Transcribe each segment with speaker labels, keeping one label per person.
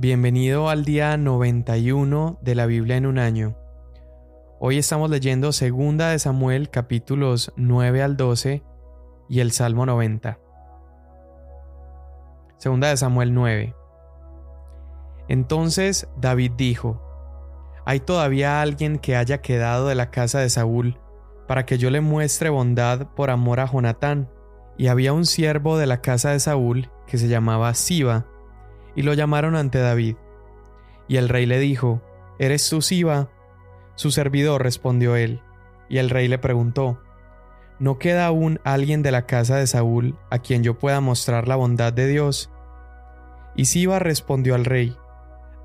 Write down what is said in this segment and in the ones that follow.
Speaker 1: Bienvenido al día 91 de la Biblia en un año. Hoy estamos leyendo Segunda de Samuel capítulos 9 al 12 y el Salmo 90. Segunda de Samuel 9. Entonces David dijo, ¿Hay todavía alguien que haya quedado de la casa de Saúl para que yo le muestre bondad por amor a Jonatán? Y había un siervo de la casa de Saúl que se llamaba Siba, y lo llamaron ante David. Y el rey le dijo, ¿Eres tú Siba? Su servidor respondió él, y el rey le preguntó, ¿No queda aún alguien de la casa de Saúl a quien yo pueda mostrar la bondad de Dios? Y Siba respondió al rey,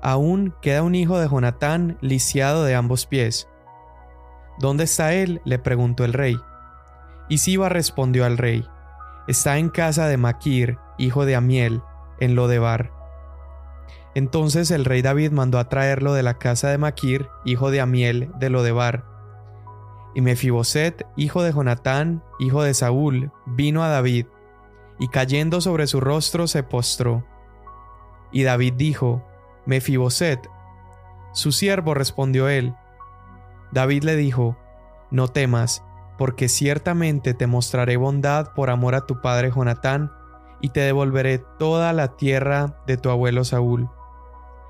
Speaker 1: Aún queda un hijo de Jonatán lisiado de ambos pies. ¿Dónde está él? le preguntó el rey. Y Siba respondió al rey, Está en casa de Maquir, hijo de Amiel, en Lodebar. Entonces el rey David mandó a traerlo de la casa de Maquir, hijo de Amiel, de Lodebar. Y Mefiboset, hijo de Jonatán, hijo de Saúl, vino a David, y cayendo sobre su rostro se postró. Y David dijo, Mefiboset. Su siervo respondió él. David le dijo, No temas, porque ciertamente te mostraré bondad por amor a tu padre Jonatán, y te devolveré toda la tierra de tu abuelo Saúl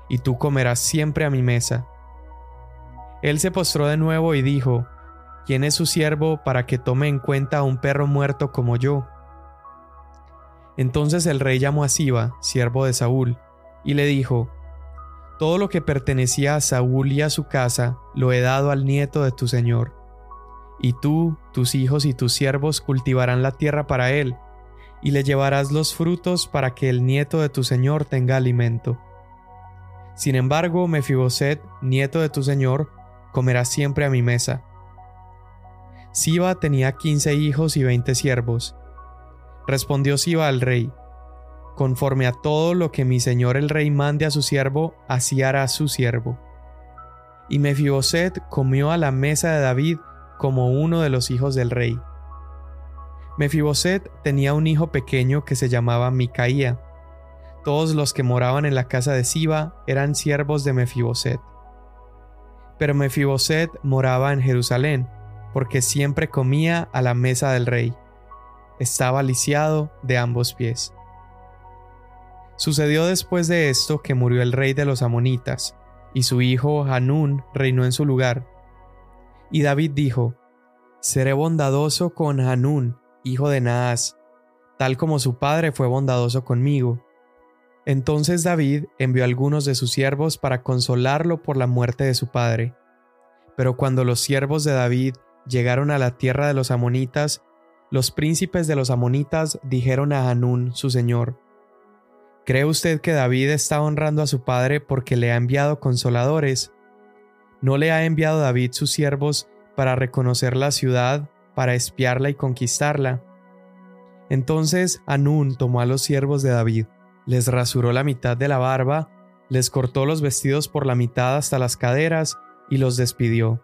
Speaker 1: y tú comerás siempre a mi mesa. Él se postró de nuevo y dijo, ¿quién es su siervo para que tome en cuenta a un perro muerto como yo? Entonces el rey llamó a Siba, siervo de Saúl, y le dijo, Todo lo que pertenecía a Saúl y a su casa lo he dado al nieto de tu señor. Y tú, tus hijos y tus siervos cultivarán la tierra para él, y le llevarás los frutos para que el nieto de tu señor tenga alimento. Sin embargo, Mefiboset, nieto de tu señor, comerá siempre a mi mesa. Siba tenía quince hijos y veinte siervos. Respondió Siba al rey, Conforme a todo lo que mi señor el rey mande a su siervo, así hará su siervo. Y Mefiboset comió a la mesa de David como uno de los hijos del rey. Mefiboset tenía un hijo pequeño que se llamaba Micaía, todos los que moraban en la casa de Siba eran siervos de Mefiboset. Pero Mefiboset moraba en Jerusalén, porque siempre comía a la mesa del rey. Estaba lisiado de ambos pies. Sucedió después de esto que murió el rey de los amonitas, y su hijo Hanún reinó en su lugar. Y David dijo, Seré bondadoso con Hanún, hijo de Naas, tal como su padre fue bondadoso conmigo entonces David envió a algunos de sus siervos para consolarlo por la muerte de su padre. Pero cuando los siervos de David llegaron a la tierra de los amonitas, los príncipes de los amonitas dijeron a Hanún, su señor, ¿Cree usted que David está honrando a su padre porque le ha enviado consoladores? ¿No le ha enviado David sus siervos para reconocer la ciudad, para espiarla y conquistarla? Entonces Hanún tomó a los siervos de David les rasuró la mitad de la barba, les cortó los vestidos por la mitad hasta las caderas y los despidió.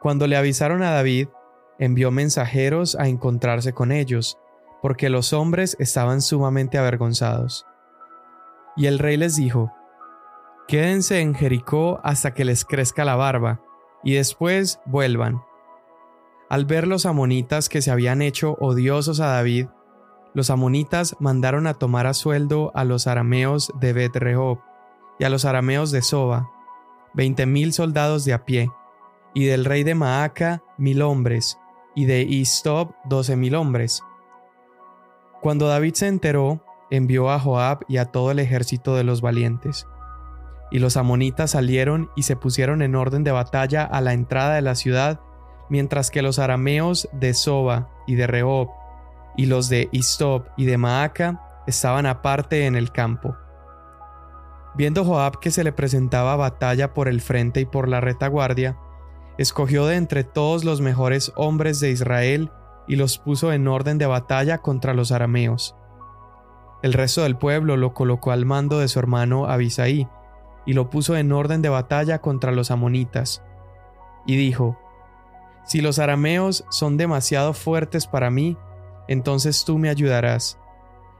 Speaker 1: Cuando le avisaron a David, envió mensajeros a encontrarse con ellos, porque los hombres estaban sumamente avergonzados. Y el rey les dijo, Quédense en Jericó hasta que les crezca la barba, y después vuelvan. Al ver los amonitas que se habían hecho odiosos a David, los amonitas mandaron a tomar a sueldo a los arameos de Bet y a los arameos de Soba, veinte mil soldados de a pie, y del rey de Maaca mil hombres, y de Istob doce mil hombres. Cuando David se enteró, envió a Joab y a todo el ejército de los valientes. Y los amonitas salieron y se pusieron en orden de batalla a la entrada de la ciudad, mientras que los arameos de Soba y de Rehob y los de Istop y de Maaca estaban aparte en el campo. Viendo Joab que se le presentaba batalla por el frente y por la retaguardia, escogió de entre todos los mejores hombres de Israel y los puso en orden de batalla contra los arameos. El resto del pueblo lo colocó al mando de su hermano Abisaí, y lo puso en orden de batalla contra los amonitas. Y dijo, Si los arameos son demasiado fuertes para mí, entonces tú me ayudarás.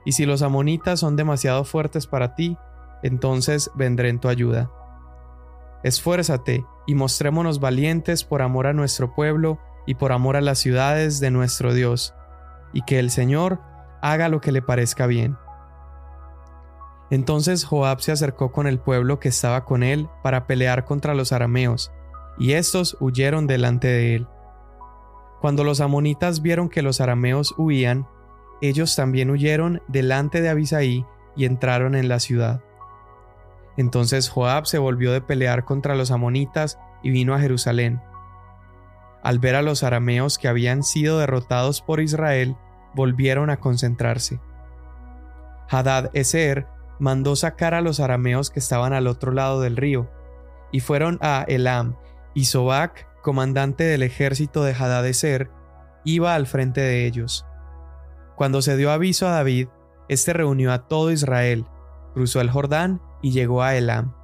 Speaker 1: Y si los amonitas son demasiado fuertes para ti, entonces vendré en tu ayuda. Esfuérzate y mostrémonos valientes por amor a nuestro pueblo y por amor a las ciudades de nuestro Dios, y que el Señor haga lo que le parezca bien. Entonces Joab se acercó con el pueblo que estaba con él para pelear contra los arameos, y estos huyeron delante de él. Cuando los amonitas vieron que los arameos huían, ellos también huyeron delante de Abisaí y entraron en la ciudad. Entonces Joab se volvió de pelear contra los amonitas y vino a Jerusalén. Al ver a los arameos que habían sido derrotados por Israel, volvieron a concentrarse. Hadad Eser mandó sacar a los arameos que estaban al otro lado del río, y fueron a Elam, y Sobac, comandante del ejército de Hadad Eser, iba al frente de ellos. Cuando se dio aviso a David, éste reunió a todo Israel, cruzó el Jordán y llegó a Elam.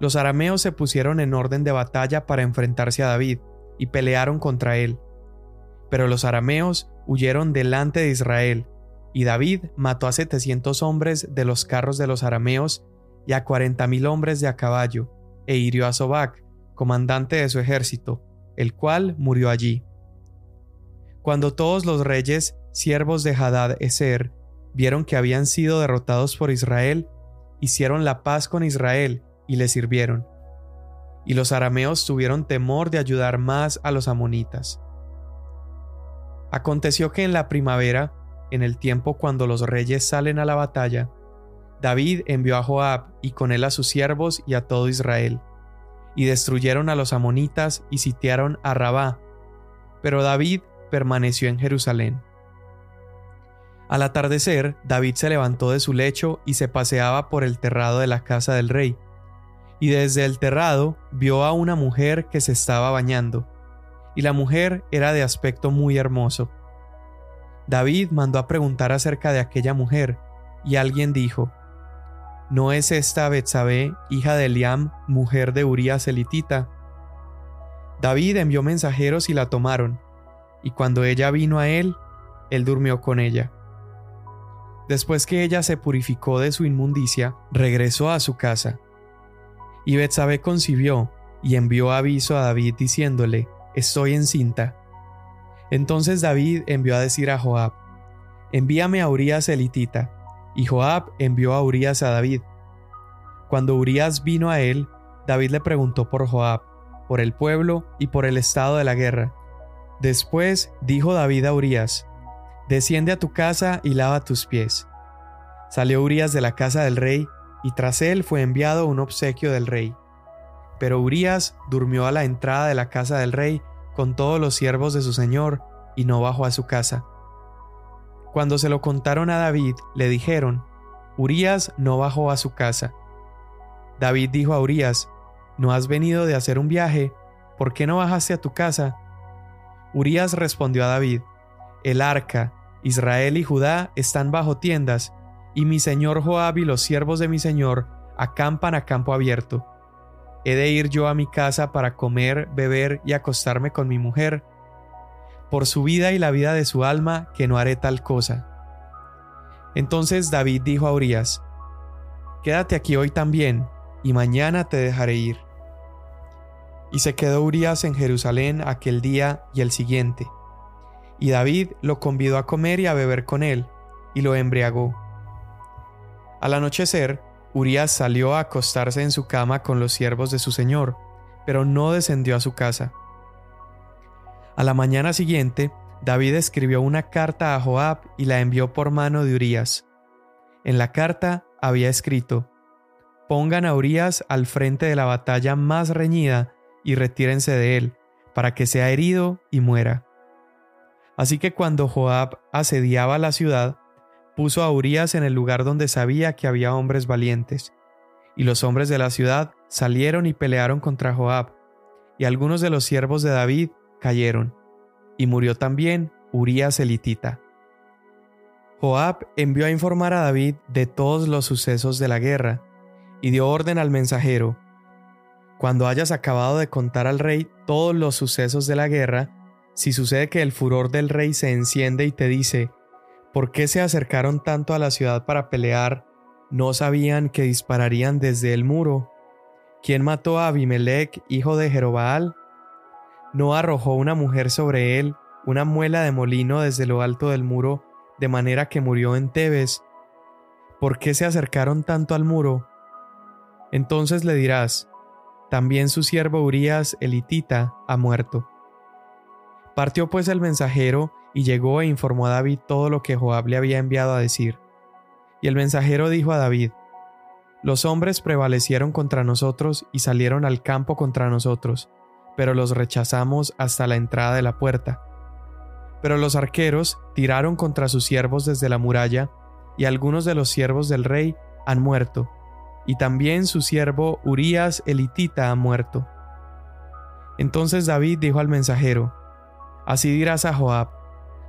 Speaker 1: Los arameos se pusieron en orden de batalla para enfrentarse a David, y pelearon contra él. Pero los arameos huyeron delante de Israel, y David mató a setecientos hombres de los carros de los arameos y a cuarenta mil hombres de a caballo, e hirió a Sobac, comandante de su ejército, el cual murió allí. Cuando todos los reyes, siervos de Hadad Eser, vieron que habían sido derrotados por Israel, hicieron la paz con Israel y le sirvieron. Y los arameos tuvieron temor de ayudar más a los amonitas. Aconteció que en la primavera, en el tiempo cuando los reyes salen a la batalla, David envió a Joab y con él a sus siervos y a todo Israel, y destruyeron a los amonitas y sitiaron a Rabá, pero David permaneció en Jerusalén. Al atardecer, David se levantó de su lecho y se paseaba por el terrado de la casa del rey, y desde el terrado vio a una mujer que se estaba bañando, y la mujer era de aspecto muy hermoso. David mandó a preguntar acerca de aquella mujer, y alguien dijo, ¿No es esta Betsabé, hija de Eliam, mujer de Urías elitita? David envió mensajeros y la tomaron, y cuando ella vino a él, él durmió con ella. Después que ella se purificó de su inmundicia, regresó a su casa. Y Betsabé concibió y envió aviso a David diciéndole, Estoy encinta. Entonces David envió a decir a Joab, Envíame a Urías elitita. Y Joab envió a Urías a David. Cuando Urías vino a él, David le preguntó por Joab, por el pueblo y por el estado de la guerra. Después dijo David a Urías, Desciende a tu casa y lava tus pies. Salió Urías de la casa del rey, y tras él fue enviado un obsequio del rey. Pero Urías durmió a la entrada de la casa del rey con todos los siervos de su señor, y no bajó a su casa. Cuando se lo contaron a David, le dijeron, Urías no bajó a su casa. David dijo a Urías, ¿no has venido de hacer un viaje? ¿Por qué no bajaste a tu casa? Urías respondió a David, El arca, Israel y Judá están bajo tiendas, y mi señor Joab y los siervos de mi señor acampan a campo abierto. ¿He de ir yo a mi casa para comer, beber y acostarme con mi mujer? Por su vida y la vida de su alma, que no haré tal cosa. Entonces David dijo a Urias, Quédate aquí hoy también, y mañana te dejaré ir. Y se quedó Urias en Jerusalén aquel día y el siguiente. Y David lo convidó a comer y a beber con él, y lo embriagó. Al anochecer, Urias salió a acostarse en su cama con los siervos de su señor, pero no descendió a su casa. A la mañana siguiente, David escribió una carta a Joab y la envió por mano de Urias. En la carta había escrito: Pongan a Urias al frente de la batalla más reñida y retírense de él, para que sea herido y muera. Así que cuando Joab asediaba la ciudad, puso a Urias en el lugar donde sabía que había hombres valientes. Y los hombres de la ciudad salieron y pelearon contra Joab, y algunos de los siervos de David cayeron, y murió también Urias elitita. Joab envió a informar a David de todos los sucesos de la guerra, y dio orden al mensajero, Cuando hayas acabado de contar al rey todos los sucesos de la guerra, si sucede que el furor del rey se enciende y te dice, ¿Por qué se acercaron tanto a la ciudad para pelear? ¿No sabían que dispararían desde el muro? ¿Quién mató a Abimelech, hijo de Jerobaal? ¿No arrojó una mujer sobre él una muela de molino desde lo alto del muro, de manera que murió en Tebes? ¿Por qué se acercaron tanto al muro? Entonces le dirás, también su siervo Urías elitita ha muerto. Partió pues el mensajero y llegó e informó a David todo lo que Joab le había enviado a decir. Y el mensajero dijo a David, Los hombres prevalecieron contra nosotros y salieron al campo contra nosotros, pero los rechazamos hasta la entrada de la puerta. Pero los arqueros tiraron contra sus siervos desde la muralla, y algunos de los siervos del rey han muerto, y también su siervo Urías elitita ha muerto. Entonces David dijo al mensajero, Así dirás a Joab,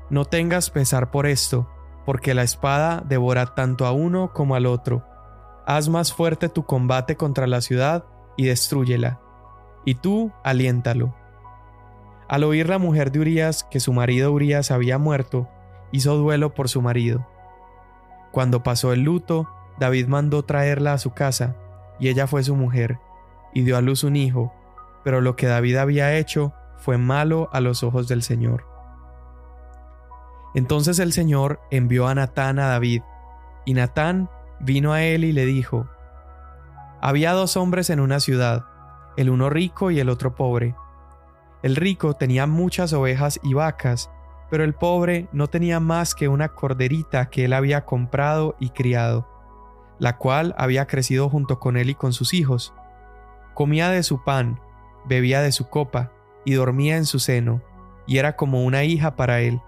Speaker 1: no tengas pesar por esto, porque la espada devora tanto a uno como al otro. Haz más fuerte tu combate contra la ciudad y destrúyela, y tú aliéntalo. Al oír la mujer de Urías que su marido Urías había muerto, hizo duelo por su marido. Cuando pasó el luto, David mandó traerla a su casa, y ella fue su mujer, y dio a luz un hijo, pero lo que David había hecho fue malo a los ojos del Señor. Entonces el Señor envió a Natán a David, y Natán vino a él y le dijo, Había dos hombres en una ciudad, el uno rico y el otro pobre. El rico tenía muchas ovejas y vacas, pero el pobre no tenía más que una corderita que él había comprado y criado, la cual había crecido junto con él y con sus hijos. Comía de su pan, bebía de su copa, y dormía en su seno, y era como una hija para él.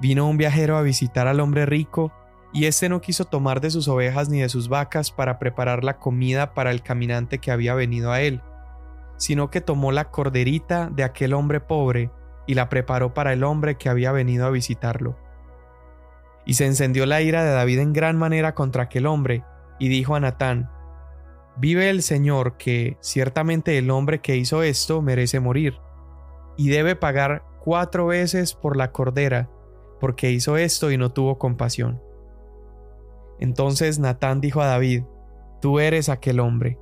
Speaker 1: Vino un viajero a visitar al hombre rico, y éste no quiso tomar de sus ovejas ni de sus vacas para preparar la comida para el caminante que había venido a él, sino que tomó la corderita de aquel hombre pobre y la preparó para el hombre que había venido a visitarlo. Y se encendió la ira de David en gran manera contra aquel hombre, y dijo a Natán, Vive el Señor que ciertamente el hombre que hizo esto merece morir, y debe pagar cuatro veces por la cordera, porque hizo esto y no tuvo compasión. Entonces Natán dijo a David, Tú eres aquel hombre.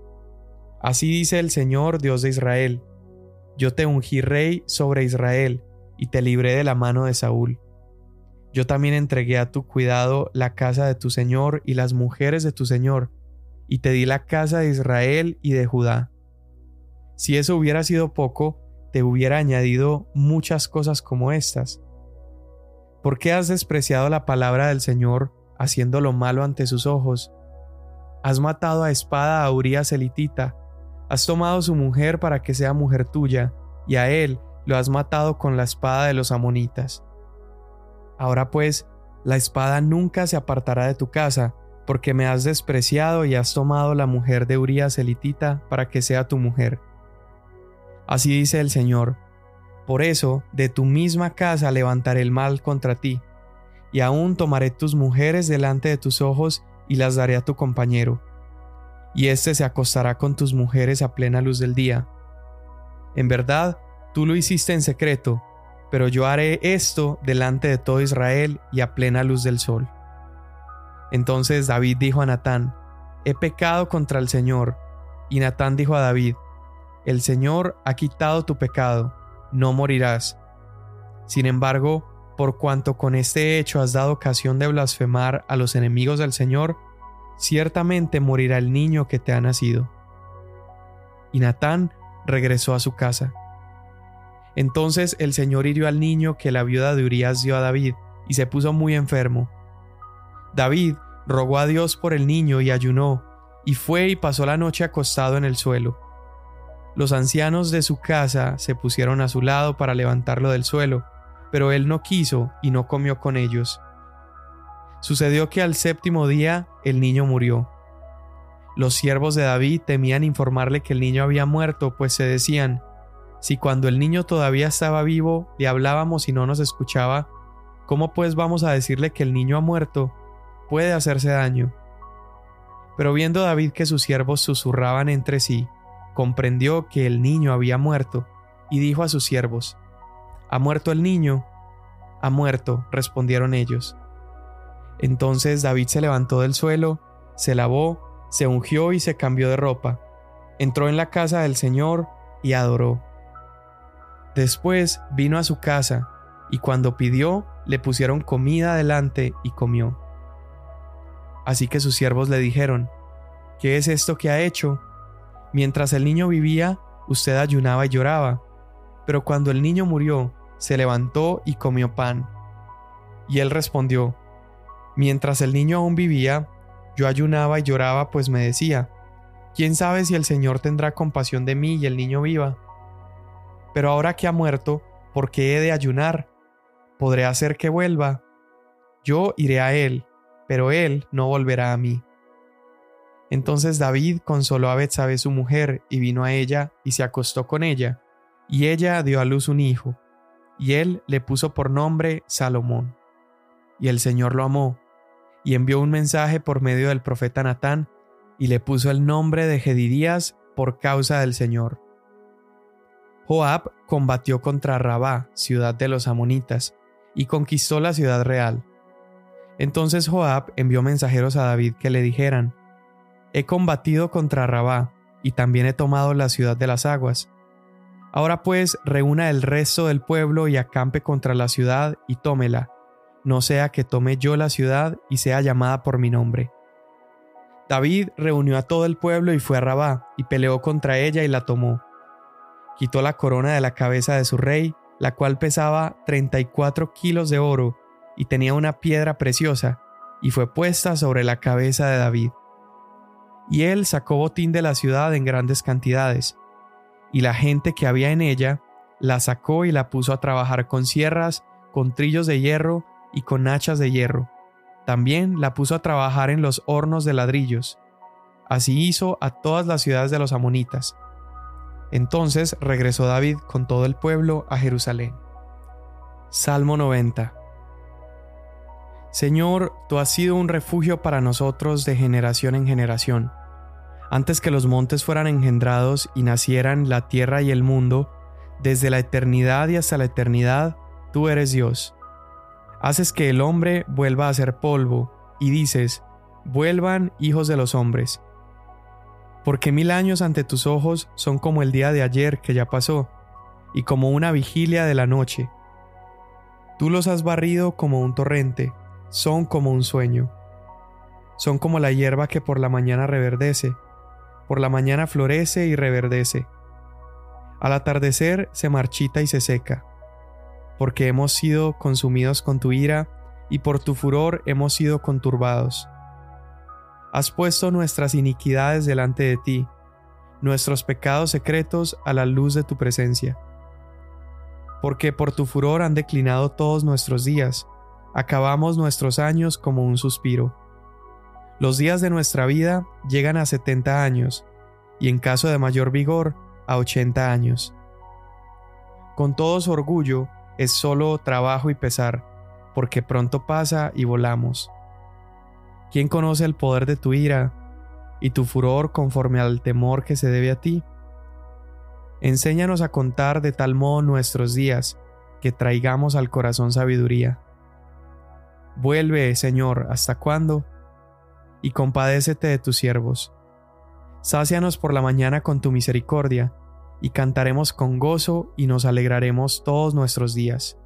Speaker 1: Así dice el Señor Dios de Israel, Yo te ungí rey sobre Israel, y te libré de la mano de Saúl. Yo también entregué a tu cuidado la casa de tu Señor y las mujeres de tu Señor, y te di la casa de Israel y de Judá. Si eso hubiera sido poco, te hubiera añadido muchas cosas como estas. ¿Por qué has despreciado la palabra del Señor, haciendo lo malo ante sus ojos? Has matado a espada a Urias elitita, has tomado su mujer para que sea mujer tuya, y a él lo has matado con la espada de los amonitas. Ahora pues, la espada nunca se apartará de tu casa, porque me has despreciado y has tomado la mujer de Urias elitita para que sea tu mujer. Así dice el Señor, por eso, de tu misma casa levantaré el mal contra ti, y aún tomaré tus mujeres delante de tus ojos y las daré a tu compañero, y éste se acostará con tus mujeres a plena luz del día. En verdad, tú lo hiciste en secreto, pero yo haré esto delante de todo Israel y a plena luz del sol. Entonces David dijo a Natán, He pecado contra el Señor. Y Natán dijo a David, El Señor ha quitado tu pecado no morirás. Sin embargo, por cuanto con este hecho has dado ocasión de blasfemar a los enemigos del Señor, ciertamente morirá el niño que te ha nacido. Y Natán regresó a su casa. Entonces el Señor hirió al niño que la viuda de Urías dio a David, y se puso muy enfermo. David rogó a Dios por el niño y ayunó, y fue y pasó la noche acostado en el suelo. Los ancianos de su casa se pusieron a su lado para levantarlo del suelo, pero él no quiso y no comió con ellos. Sucedió que al séptimo día el niño murió. Los siervos de David temían informarle que el niño había muerto, pues se decían, si cuando el niño todavía estaba vivo le hablábamos y no nos escuchaba, ¿cómo pues vamos a decirle que el niño ha muerto? Puede hacerse daño. Pero viendo David que sus siervos susurraban entre sí, comprendió que el niño había muerto y dijo a sus siervos, ¿Ha muerto el niño? Ha muerto, respondieron ellos. Entonces David se levantó del suelo se lavó, se ungió y se cambió de ropa. Entró en la casa del Señor y adoró. Después vino a su casa, y cuando pidió, le pusieron comida delante y comió. Así que sus siervos le dijeron, ¿qué es esto que ha hecho? Mientras el niño vivía, usted ayunaba y lloraba, pero cuando el niño murió, se levantó y comió pan. Y él respondió, Mientras el niño aún vivía, yo ayunaba y lloraba, pues me decía, ¿quién sabe si el Señor tendrá compasión de mí y el niño viva? Pero ahora que ha muerto, ¿por qué he de ayunar? ¿Podré hacer que vuelva? Yo iré a él, pero él no volverá a mí. Entonces David consoló a Betsabé su mujer y vino a ella y se acostó con ella, y ella dio a luz un hijo, y él le puso por nombre Salomón. Y el Señor lo amó, y envió un mensaje por medio del profeta Natán, y le puso el nombre de Gedidías por causa del Señor. Joab combatió contra Rabá, ciudad de los amonitas, y conquistó la ciudad real. Entonces Joab envió mensajeros a David que le dijeran, He combatido contra Rabá, y también he tomado la ciudad de las aguas. Ahora pues reúna el resto del pueblo y acampe contra la ciudad y tómela, no sea que tome yo la ciudad y sea llamada por mi nombre. David reunió a todo el pueblo y fue a Rabá, y peleó contra ella y la tomó. Quitó la corona de la cabeza de su rey, la cual pesaba 34 kilos de oro y tenía una piedra preciosa, y fue puesta sobre la cabeza de David y él sacó botín de la ciudad en grandes cantidades, y la gente que había en ella la sacó y la puso a trabajar con sierras, con trillos de hierro y con hachas de hierro. También la puso a trabajar en los hornos de ladrillos. Así hizo a todas las ciudades de los amonitas. Entonces regresó David con todo el pueblo a Jerusalén. Salmo 90 Señor, tú has sido un refugio para nosotros de generación en generación. Antes que los montes fueran engendrados y nacieran la tierra y el mundo, desde la eternidad y hasta la eternidad, tú eres Dios. Haces que el hombre vuelva a ser polvo, y dices, vuelvan hijos de los hombres. Porque mil años ante tus ojos son como el día de ayer que ya pasó, y como una vigilia de la noche. Tú los has barrido como un torrente, son como un sueño. Son como la hierba que por la mañana reverdece, por la mañana florece y reverdece. Al atardecer se marchita y se seca, porque hemos sido consumidos con tu ira y por tu furor hemos sido conturbados. Has puesto nuestras iniquidades delante de ti, nuestros pecados secretos a la luz de tu presencia. Porque por tu furor han declinado todos nuestros días, acabamos nuestros años como un suspiro. Los días de nuestra vida llegan a 70 años y en caso de mayor vigor a 80 años. Con todo su orgullo es solo trabajo y pesar, porque pronto pasa y volamos. ¿Quién conoce el poder de tu ira y tu furor conforme al temor que se debe a ti? Enséñanos a contar de tal modo nuestros días, que traigamos al corazón sabiduría. Vuelve, Señor, ¿hasta cuándo? Y compadécete de tus siervos. Sácianos por la mañana con tu misericordia, y cantaremos con gozo y nos alegraremos todos nuestros días.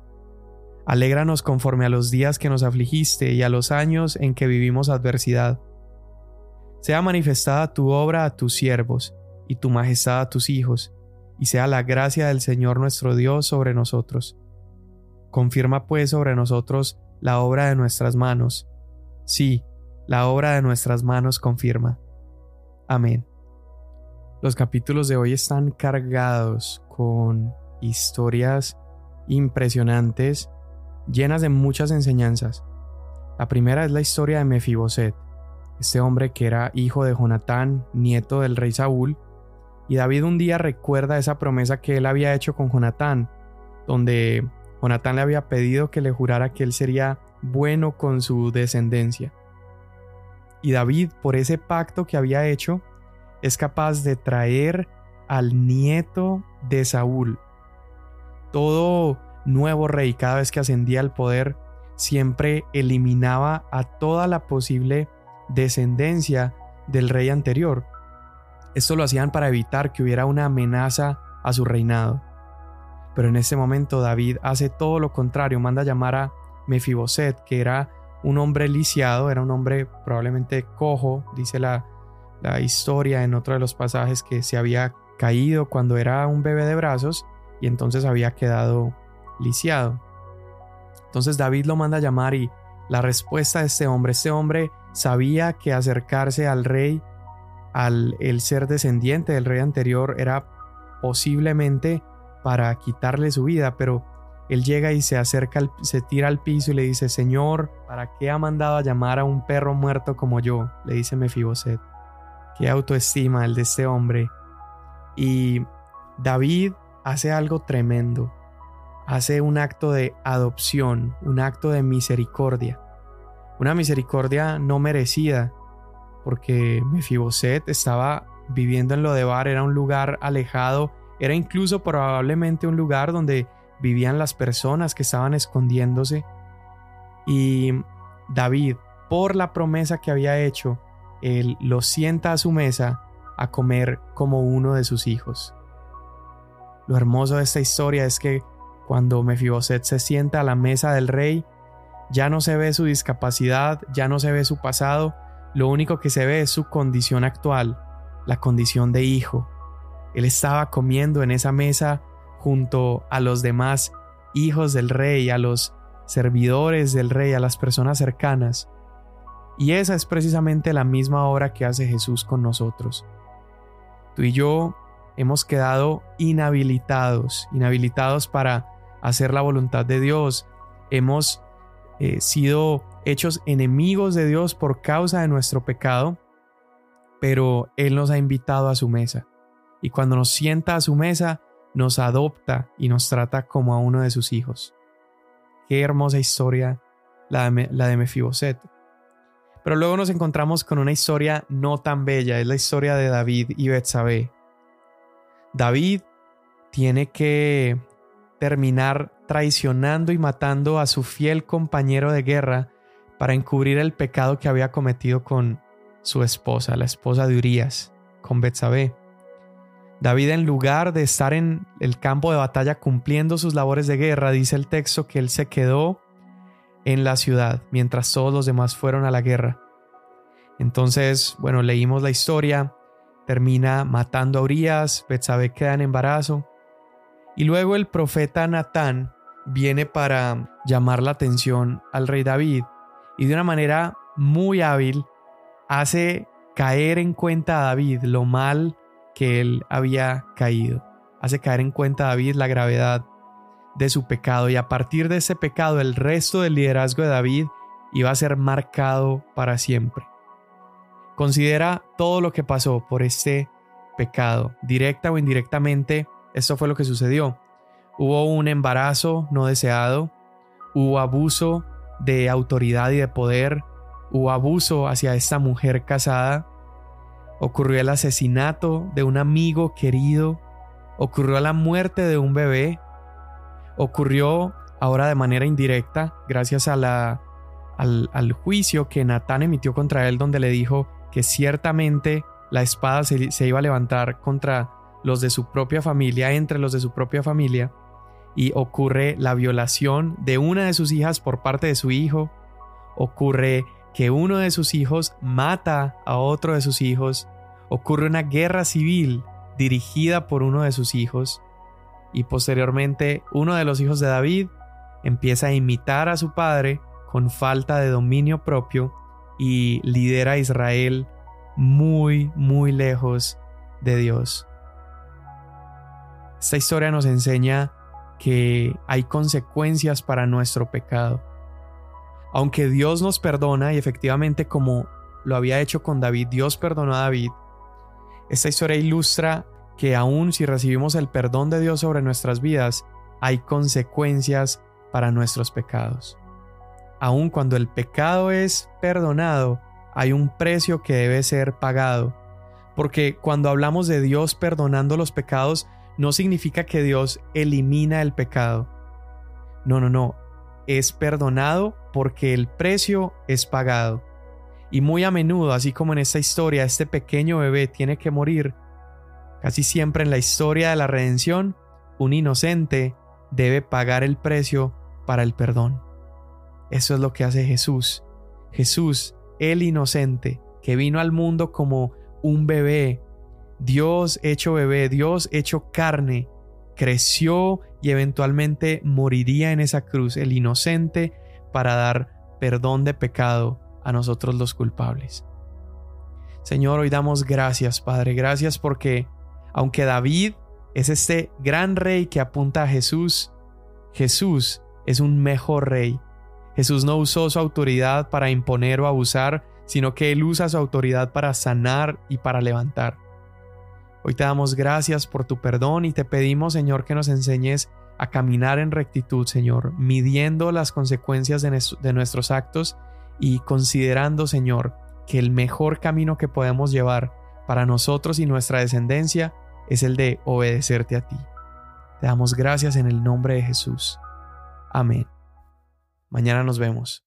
Speaker 1: Alégranos conforme a los días que nos afligiste y a los años en que vivimos adversidad. Sea manifestada tu obra a tus siervos, y tu majestad a tus hijos, y sea la gracia del Señor nuestro Dios sobre nosotros. Confirma pues sobre nosotros la obra de nuestras manos. Sí, la obra de nuestras manos confirma. Amén. Los capítulos de hoy están cargados con historias impresionantes, llenas de muchas enseñanzas. La primera es la historia de Mefiboset, este hombre que era hijo de Jonatán, nieto del rey Saúl, y David un día recuerda esa promesa que él había hecho con Jonatán, donde Jonatán le había pedido que le jurara que él sería bueno con su descendencia. Y David, por ese pacto que había hecho, es capaz de traer al nieto de Saúl. Todo nuevo rey, cada vez que ascendía al poder, siempre eliminaba a toda la posible descendencia del rey anterior. Esto lo hacían para evitar que hubiera una amenaza a su reinado. Pero en ese momento David hace todo lo contrario, manda llamar a Mefiboset, que era un hombre lisiado, era un hombre probablemente cojo, dice la, la historia en otro de los pasajes que se había caído cuando era un bebé de brazos y entonces había quedado lisiado. Entonces David lo manda a llamar y la respuesta de este hombre, este hombre sabía que acercarse al rey, al el ser descendiente del rey anterior, era posiblemente para quitarle su vida, pero él llega y se acerca, se tira al piso y le dice, Señor, ¿para qué ha mandado a llamar a un perro muerto como yo? Le dice Mefiboset. Qué autoestima el de este hombre. Y David hace algo tremendo. Hace un acto de adopción, un acto de misericordia. Una misericordia no merecida, porque Mefiboset estaba viviendo en Lodebar, era un lugar alejado, era incluso probablemente un lugar donde vivían las personas que estaban escondiéndose. Y David, por la promesa que había hecho, él lo sienta a su mesa a comer como uno de sus hijos. Lo hermoso de esta historia es que cuando Mefiboset se sienta a la mesa del rey, ya no se ve su discapacidad, ya no se ve su pasado, lo único que se ve es su condición actual, la condición de hijo. Él estaba comiendo en esa mesa junto a los demás hijos del rey, a los servidores del rey, a las personas cercanas. Y esa es precisamente la misma obra que hace Jesús con nosotros. Tú y yo hemos quedado inhabilitados, inhabilitados para hacer la voluntad de Dios. Hemos eh, sido hechos enemigos de Dios por causa de nuestro pecado, pero Él nos ha invitado a su mesa. Y cuando nos sienta a su mesa, nos adopta y nos trata como a uno de sus hijos. Qué hermosa historia la de, la de Mefiboset. Pero luego nos encontramos con una historia no tan bella, es la historia de David y Betsabé. David tiene que terminar traicionando y matando a su fiel compañero de guerra para encubrir el pecado que había cometido con su esposa, la esposa de Urias, con Betsabé. David en lugar de estar en el campo de batalla cumpliendo sus labores de guerra, dice el texto que él se quedó en la ciudad mientras todos los demás fueron a la guerra. Entonces, bueno, leímos la historia, termina matando a Urias, Betsabé queda en embarazo y luego el profeta Natán viene para llamar la atención al rey David y de una manera muy hábil hace caer en cuenta a David lo mal que él había caído. Hace caer en cuenta a David la gravedad de su pecado y a partir de ese pecado el resto del liderazgo de David iba a ser marcado para siempre. Considera todo lo que pasó por este pecado, directa o indirectamente, esto fue lo que sucedió. Hubo un embarazo no deseado, hubo abuso de autoridad y de poder, hubo abuso hacia esta mujer casada, ocurrió el asesinato de un amigo querido, ocurrió la muerte de un bebé, ocurrió ahora de manera indirecta gracias a la, al, juicio que Natán emitió contra él donde le dijo que ciertamente la espada se, se iba a levantar contra los de su propia familia, entre los de su propia familia, y ocurre la violación de una de sus hijas por parte de su hijo, ocurre que uno de sus hijos mata a otro de sus hijos, ocurre una guerra civil dirigida por uno de sus hijos y posteriormente uno de los hijos de David empieza a imitar a su padre con falta de dominio propio y lidera a Israel muy, muy lejos de Dios. Esta historia nos enseña que hay consecuencias para nuestro pecado. Aunque Dios nos perdona y efectivamente como lo había hecho con David, Dios perdonó a David, esta historia ilustra que aun si recibimos el perdón de Dios sobre nuestras vidas, hay consecuencias para nuestros pecados. Aun cuando el pecado es perdonado, hay un precio que debe ser pagado. Porque cuando hablamos de Dios perdonando los pecados, no significa que Dios elimina el pecado. No, no, no. Es perdonado porque el precio es pagado. Y muy a menudo, así como en esta historia, este pequeño bebé tiene que morir, casi siempre en la historia de la redención, un inocente debe pagar el precio para el perdón. Eso es lo que hace Jesús. Jesús, el inocente, que vino al mundo como un bebé, Dios hecho bebé, Dios hecho carne, creció y eventualmente moriría en esa cruz, el inocente, para dar perdón de pecado a nosotros los culpables. Señor, hoy damos gracias, Padre, gracias porque aunque David es este gran rey que apunta a Jesús, Jesús es un mejor rey. Jesús no usó su autoridad para imponer o abusar, sino que Él usa su autoridad para sanar y para levantar. Hoy te damos gracias por tu perdón y te pedimos, Señor, que nos enseñes a caminar en rectitud, Señor, midiendo las consecuencias de, nuestros actos y considerando, Señor, que el mejor camino que podemos llevar para nosotros y nuestra descendencia es el de obedecerte a ti. Te damos gracias en el nombre de Jesús. Amén. Mañana nos vemos.